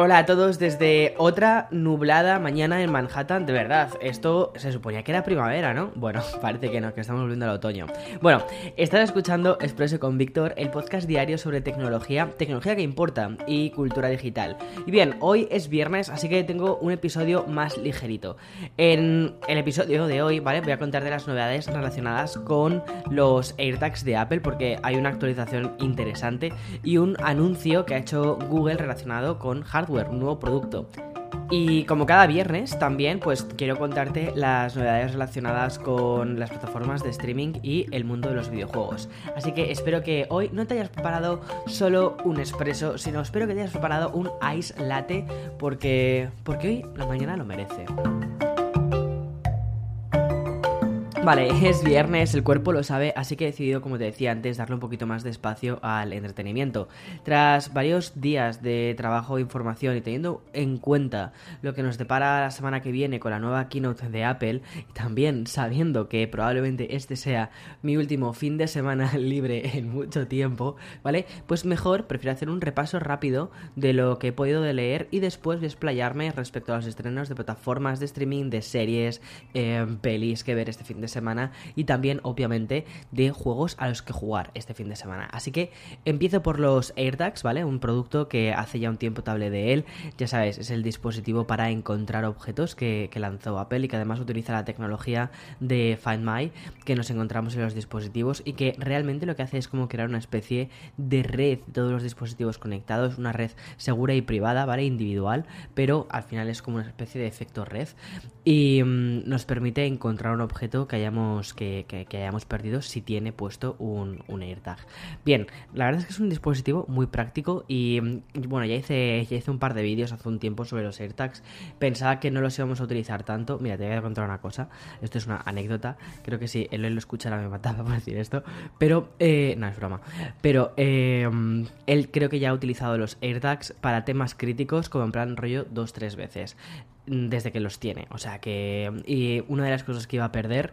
Hola a todos desde otra nublada mañana en Manhattan. De verdad, esto se suponía que era primavera, ¿no? Bueno, parece que no, que estamos volviendo al otoño. Bueno, estás escuchando Expreso con Víctor, el podcast diario sobre tecnología, tecnología que importa y cultura digital. Y bien, hoy es viernes, así que tengo un episodio más ligerito. En el episodio de hoy, ¿vale? Voy a contar de las novedades relacionadas con los AirTags de Apple, porque hay una actualización interesante y un anuncio que ha hecho Google relacionado con hardware un nuevo producto. Y como cada viernes también pues quiero contarte las novedades relacionadas con las plataformas de streaming y el mundo de los videojuegos. Así que espero que hoy no te hayas preparado solo un espresso, sino espero que te hayas preparado un ice latte porque porque hoy la mañana lo merece. Vale, es viernes, el cuerpo lo sabe, así que he decidido, como te decía antes, darle un poquito más de espacio al entretenimiento. Tras varios días de trabajo e información y teniendo en cuenta lo que nos depara la semana que viene con la nueva keynote de Apple, y también sabiendo que probablemente este sea mi último fin de semana libre en mucho tiempo, ¿vale? Pues mejor prefiero hacer un repaso rápido de lo que he podido leer y después desplayarme respecto a los estrenos de plataformas de streaming, de series, eh, pelis que ver este fin de semana semana y también obviamente de juegos a los que jugar este fin de semana. Así que empiezo por los AirTags, ¿vale? Un producto que hace ya un tiempo te hablé de él, ya sabes, es el dispositivo para encontrar objetos que, lanzó Apple y que además utiliza la tecnología de Find My que nos encontramos en los dispositivos y que realmente lo que hace es como crear una especie de red de todos los dispositivos conectados, una red segura y privada, ¿vale? Individual, pero al final es como una especie de efecto red y mm, nos permite encontrar un objeto que hayamos, que, hayamos perdido si tiene puesto un, AirTag. Bien, la verdad es que es un dispositivo muy práctico y, bueno, ya hice, ya hice un par de vídeos hace un tiempo sobre los AirTags. Pensaba que no los íbamos a utilizar tanto. Mira, te voy a contar una cosa. Esto es una anécdota. Creo que si él lo escuchara me mataba por decir esto. Pero, eh, no, es broma. Pero eh, él creo que ya ha utilizado los AirTags para temas críticos como en plan rollo dos, tres veces desde que los tiene. O sea que. Y una de las cosas que iba a perder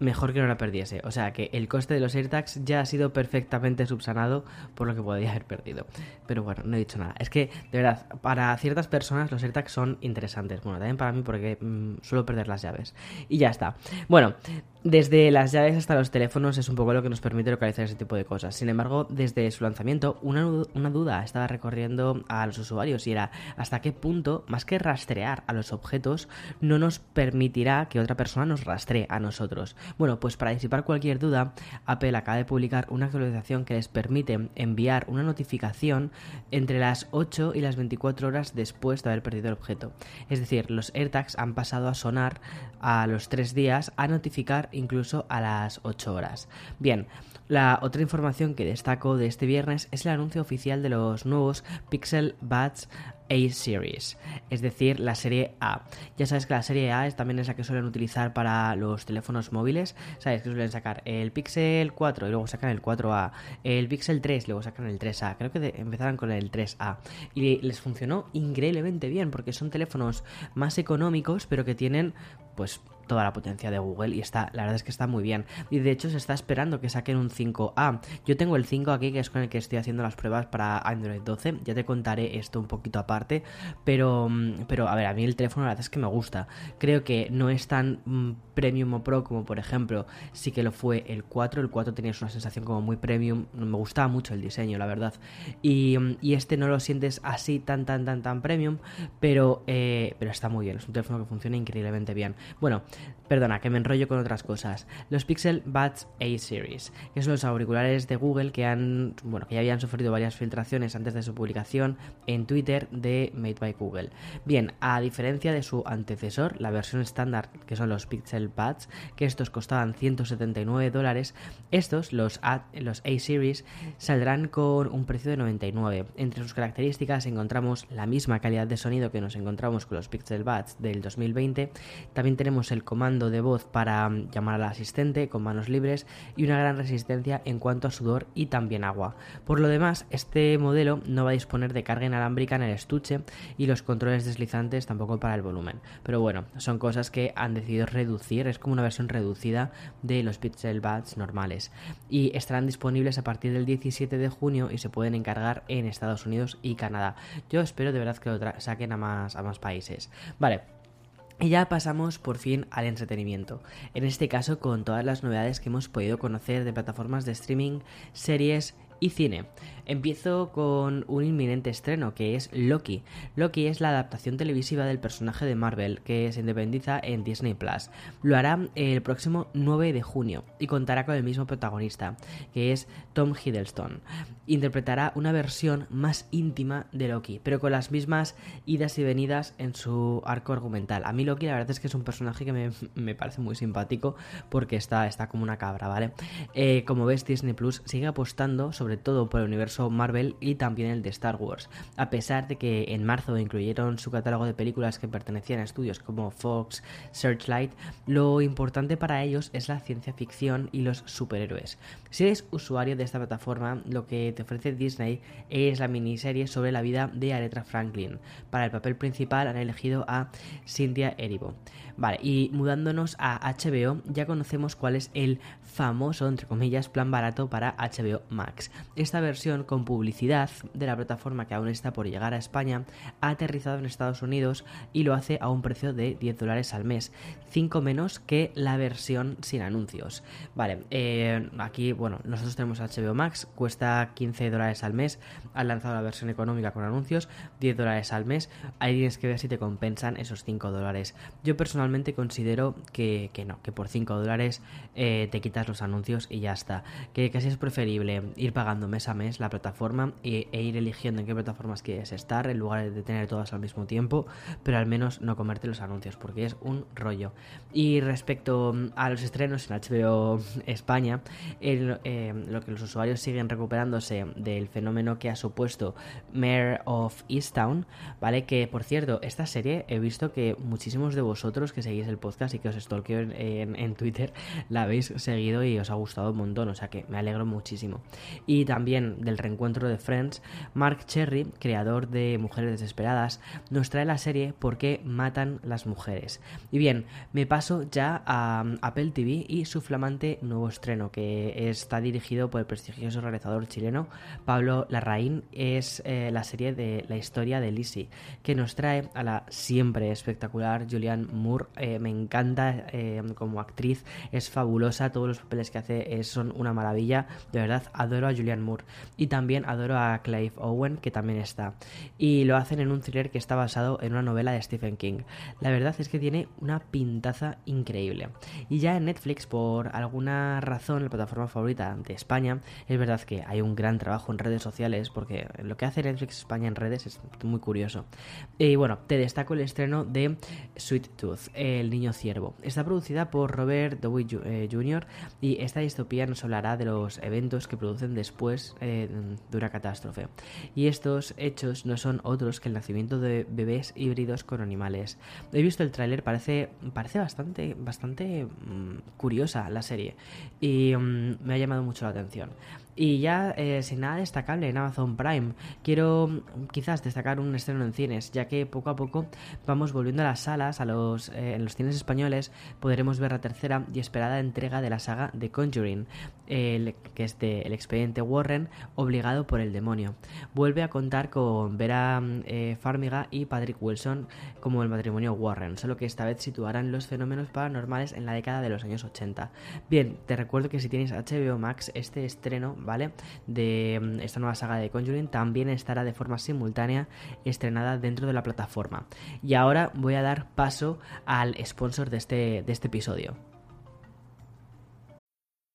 mejor que no la perdiese. O sea que el coste de los AirTags ya ha sido perfectamente subsanado por lo que podría haber perdido. Pero bueno, no he dicho nada. Es que, de verdad, para ciertas personas los AirTags son interesantes. Bueno, también para mí porque mm, suelo perder las llaves. Y ya está. Bueno, desde las llaves hasta los teléfonos es un poco lo que nos permite localizar ese tipo de cosas. Sin embargo, desde su lanzamiento, una, una, duda estaba recorriendo a los usuarios y era hasta qué punto, más que rastrear a los objetos, no nos permitirá que otra persona nos rastree a nosotros. Bueno, pues para disipar cualquier duda, Apple acaba de publicar una actualización que les permite enviar una notificación entre las 8 y las 24 horas después de haber perdido el objeto. Es decir, los AirTags han pasado a sonar a los 3 días a notificar incluso a las 8 horas. Bien, la otra información que destaco de este viernes es el anuncio oficial de los nuevos Pixel Buds a-Series, es decir, la serie A. Ya sabes que la serie A es, también es la que suelen utilizar para los teléfonos móviles. Sabes que suelen sacar el Pixel 4 y luego sacan el 4A, el Pixel 3 y luego sacan el 3A. Creo que empezaron con el 3A. Y les funcionó increíblemente bien porque son teléfonos más económicos pero que tienen pues toda la potencia de Google y está, la verdad es que está muy bien. Y de hecho se está esperando que saquen un 5A. Yo tengo el 5 aquí que es con el que estoy haciendo las pruebas para Android 12. Ya te contaré esto un poquito aparte, pero mm, pero a ver, a mí el teléfono la verdad es que me gusta. Creo que no es tan mm, premium o pro como por ejemplo sí que lo fue el 4. El 4 tenía una sensación como muy premium. Me gustaba mucho el diseño, la verdad. Y, mm, y este no lo sientes así tan tan tan tan premium, pero eh, pero está muy bien. Es un teléfono que funciona increíblemente bien. Bueno, Perdona, que me enrollo con otras cosas. Los Pixel Buds A-Series, que son los auriculares de Google que han, bueno, que ya habían sufrido varias filtraciones antes de su publicación en Twitter de Made by Google. Bien, a diferencia de su antecesor, la versión estándar, que son los Pixel Buds, que estos costaban 179 dólares, estos, los A-Series, saldrán con un precio de 99. Entre sus características encontramos la misma calidad de sonido que nos encontramos con los Pixel Buds del 2020. También tenemos el comando de voz para mm, llamar al asistente con manos libres y una gran resistencia en cuanto a sudor y también agua. Por lo demás, este modelo no va a disponer de carga inalámbrica en el estuche y los controles deslizantes tampoco para el volumen. Pero bueno, son cosas que han decidido reducir, es como una versión reducida de los Pixel Buds normales y estarán disponibles a partir del 17 de junio y se pueden encargar en Estados Unidos y Canadá. Yo espero de verdad que lo saquen a más, a más países. Vale, y ya pasamos por fin al entretenimiento, en este caso con todas las novedades que hemos podido conocer de plataformas de streaming, series y cine. Empiezo con un inminente estreno que es Loki. Loki es la adaptación televisiva del personaje de Marvel que se independiza en Disney Plus. Lo hará el próximo 9 de junio y contará con el mismo protagonista, que es Tom Hiddleston. Interpretará una versión más íntima de Loki, pero con las mismas idas y venidas en su arco argumental. A mí Loki la verdad es que es un personaje que me, parece muy simpático porque está, está como una cabra, ¿vale? Eh, como ves, Disney Plus sigue apostando sobre todo por el universo Marvel y también el de Star Wars, a pesar de que en marzo incluyeron su catálogo de películas que pertenecían a estudios como Fox, Searchlight, lo importante para ellos es la ciencia ficción y los superhéroes. Si eres usuario de esta plataforma, lo que te ofrece Disney es la miniserie sobre la vida de Aretha Franklin. Para el papel principal han elegido a Cynthia Erivo. Vale, y mudándonos a HBO, ya conocemos cuál es el famoso, entre comillas, plan barato para HBO Max. Esta versión con publicidad de la plataforma que aún está por llegar a España ha aterrizado en Estados Unidos y lo hace a un precio de 10 dólares al mes, 5 menos que la versión sin anuncios. Vale, eh, aquí, bueno, nosotros tenemos HBO Max, cuesta 15 dólares al mes, han lanzado la versión económica con anuncios, 10 dólares al mes, ahí tienes que ver si te compensan esos 5 dólares. Yo personalmente considero que, no, que por 5 dólares eh, te quitas los anuncios y ya está, que casi es preferible ir pagando mes a mes la plataforma e, e, ir eligiendo en qué plataformas quieres estar en lugar de tener todas al mismo tiempo, pero al menos no comerte los anuncios porque es un rollo. Y respecto a los estrenos en HBO España, eh, lo que los usuarios siguen recuperándose del fenómeno que ha supuesto Mayor of Easttown, ¿vale? Que por cierto, esta serie he visto que muchísimos de vosotros que seguís el podcast y que os stalkeo en, en Twitter la habéis seguido y os ha gustado un montón, o sea que me alegro muchísimo. Y también del reencuentro de Friends, Mark Cherry, creador de Mujeres Desesperadas, nos trae la serie ¿Por qué matan las mujeres? Y bien, me paso ya a Apple TV y su flamante nuevo estreno, que está dirigido por el prestigioso realizador chileno Pablo Larraín. Es eh, la serie de la historia de Lizzie, que nos trae a la siempre espectacular Julianne Moore. Eh, me encanta eh, como actriz, es fabulosa, todos los papeles que hace son una maravilla. De verdad, adoro a Julianne Moore. Y también adoro a Clive Owen, que también está. Y lo hacen en un thriller que está basado en una novela de Stephen King. La verdad es que tiene una pintaza increíble. Y ya en Netflix, por alguna razón, la plataforma favorita de España, es verdad que hay un gran trabajo en redes sociales, porque lo que hace Netflix España en redes es muy curioso. Y bueno, te destaco el estreno de Sweet Tooth, El Niño Ciervo. Está producida por Robert Downey Jr. Eh, y esta distopía nos hablará de los eventos que producen después eh, de una catástrofe. Y estos hechos no son otros que el nacimiento de bebés híbridos con animales. He visto el tráiler, parece, parece bastante, bastante mm, curiosa la serie y mm, me ha llamado mucho la atención. Y ya eh, sin nada destacable en Amazon Prime, quiero mm, quizás destacar un estreno en cines, ya que poco a poco vamos volviendo a las salas, a los, eh, en los cines españoles podremos ver la tercera y esperada entrega de la saga de Conjuring, que es de El expediente Warren obligado por el demonio. Vuelve a contar con Vera eh, Farmiga y Patrick Wilson como el matrimonio Warren, solo que esta vez situarán los fenómenos paranormales en la década de los años 80. Bien, te recuerdo que si tienes HBO Max, este estreno, ¿vale? De mm, esta nueva saga de Conjuring también estará de forma simultánea estrenada dentro de la plataforma. Y ahora voy a dar paso al sponsor de este, de este episodio.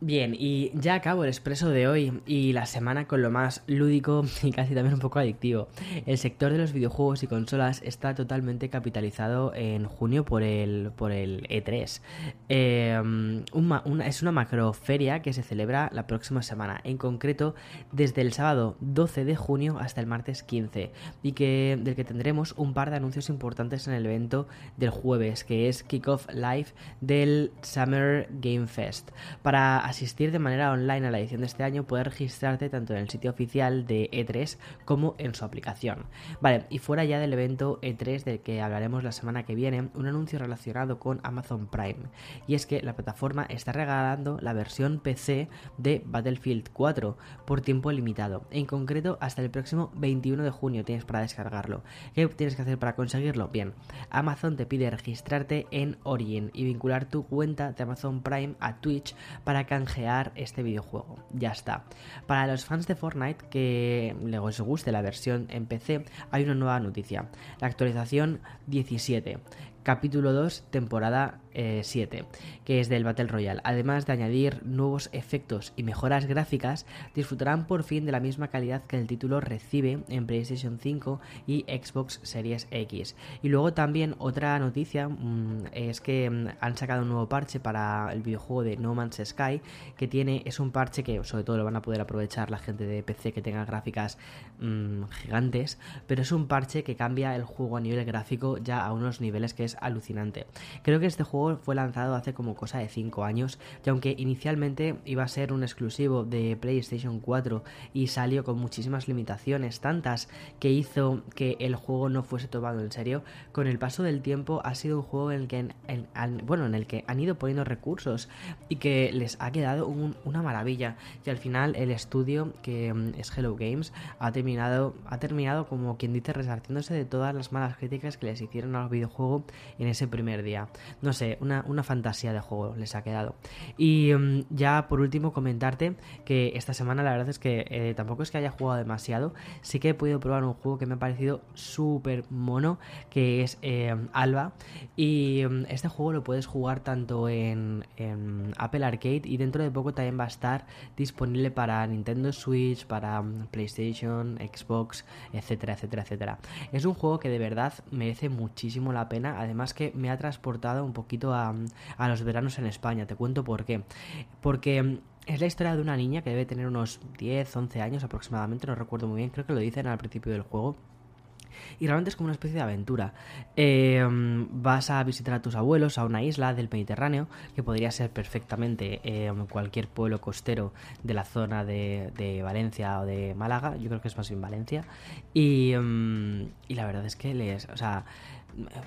Bien, y ya acabo el expreso de hoy y la semana con lo más lúdico y casi también un poco adictivo. El sector de los videojuegos y consolas está totalmente capitalizado en junio por el, por el E3. Em, es una macroferia que se celebra la próxima semana, en concreto desde el sábado 12 de junio hasta el martes 15, y que, del que tendremos un par de anuncios importantes en el evento del jueves, que es Kickoff Live del Summer Game Fest. Para asistir de manera online a la edición de este año, puedes registrarte tanto en el sitio oficial de E3 como en su aplicación. Vale, y fuera ya del evento E3 del que hablaremos la semana que viene, un anuncio relacionado con Amazon Prime. Y es que la plataforma está regalando la versión PC de Battlefield 4 por tiempo limitado. En concreto, hasta el próximo 21 de junio tienes para descargarlo. ¿Qué tienes que hacer para conseguirlo? Bien, Amazon te pide registrarte en Origin y vincular tu cuenta de Amazon Prime a Twitch para este videojuego. Ya está. Para los fans de Fortnite que les guste la versión en PC, hay una nueva noticia. La actualización 17 capítulo 2, temporada 7, eh, que es del Battle Royale. Además de añadir nuevos efectos y mejoras gráficas, disfrutarán por fin de la misma calidad que el título recibe en PlayStation 5 y Xbox Series X. Y luego también otra noticia mm, es que mm, han sacado un nuevo parche para el videojuego de No Man's Sky, que tiene es un parche que sobre todo lo van a poder aprovechar la gente de PC que tenga gráficas mm, gigantes, pero es un parche que cambia el juego a nivel gráfico ya a unos niveles que es alucinante. Creo que este juego fue lanzado hace como cosa de 5 años y aunque inicialmente iba a ser un exclusivo de PlayStation 4 y salió con muchísimas limitaciones, tantas que hizo que el juego no fuese tomado en serio, con el paso del tiempo ha sido un juego en el que, bueno, en el que han ido poniendo recursos y que les ha quedado una maravilla y al final el estudio que mm, es Hello Games ha terminado, ha terminado como quien dice resarciéndose de todas las malas críticas que les hicieron al videojuego en ese primer día. No sé, una, fantasía de juego les ha quedado. Y mm, ya por último comentarte que esta semana la verdad es que eh, tampoco es que haya jugado demasiado, sí que he podido probar un juego que me ha parecido súper mono, que es eh, Alba. Y mm, este juego lo puedes jugar tanto en, Apple Arcade y dentro de poco también va a estar disponible para Nintendo Switch, para mm, PlayStation, Xbox, etcétera, etcétera, etcétera. Es un juego que de verdad merece muchísimo la pena, además que me ha transportado un poquito a, a los veranos en España. Te cuento por qué. Porque es la historia de una niña que debe tener unos 10, 11 años aproximadamente, no recuerdo muy bien, creo que lo dicen al principio del juego y realmente es como una especie de aventura. Em, vas a visitar a tus abuelos a una isla del Mediterráneo, que podría ser perfectamente em, cualquier pueblo costero de la zona de, de, Valencia o de Málaga, yo creo que es más bien Valencia, y, em, y la verdad es que les, o sea,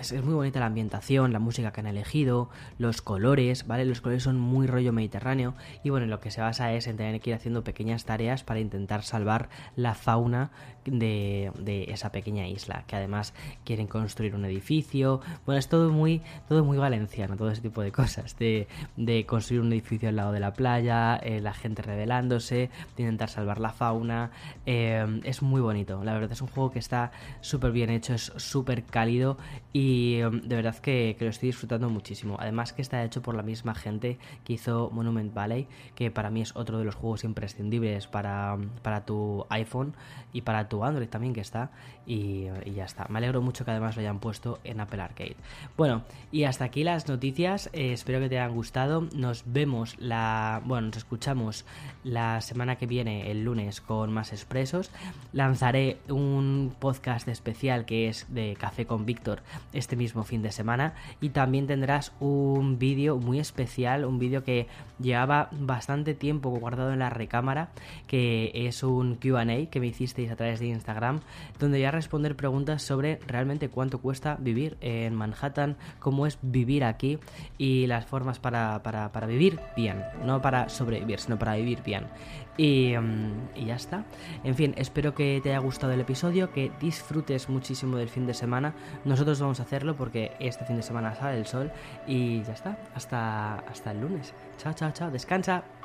es, muy bonita la ambientación, la música que han elegido, los colores, ¿vale? Los colores son muy rollo mediterráneo y bueno, lo que se basa es en tener que ir haciendo pequeñas tareas para intentar salvar la fauna de, esa pequeña isla, que además quieren construir un edificio, bueno, es todo muy, todo muy valenciano, todo ese tipo de cosas, de, de construir un edificio al lado de la playa, eh, la gente rebelándose, de intentar salvar la fauna, eh, es muy bonito, la verdad es un juego que está súper bien hecho, es súper cálido, y um, de verdad que, lo estoy disfrutando muchísimo. Además que está hecho por la misma gente que hizo Monument Valley, que para mí es otro de los juegos imprescindibles para, para tu iPhone y para tu Android también que está. Y, ya está. Me alegro mucho que además lo hayan puesto en Apple Arcade. Bueno, y hasta aquí las noticias. Eh, espero que te hayan gustado. Nos vemos la... Bueno, nos escuchamos la semana que viene, el lunes, con más expresos. Lanzaré un podcast especial que es de Café con Víctor este mismo fin de semana y también tendrás un vídeo muy especial, un vídeo que llevaba bastante tiempo guardado en la recámara, que es un QA que me hicisteis a través de Instagram, donde voy a responder preguntas sobre realmente cuánto cuesta vivir en Manhattan, cómo es vivir aquí y las formas para, para, para vivir bien, no para sobrevivir, sino para vivir bien. Y, mm, y, ya está. En fin, espero que te haya gustado el episodio, que disfrutes muchísimo del fin de semana. Nosotros vamos a hacerlo porque este fin de semana sale el sol. Y ya está. Hasta, hasta el lunes. Chao, chao, chao. Descansa.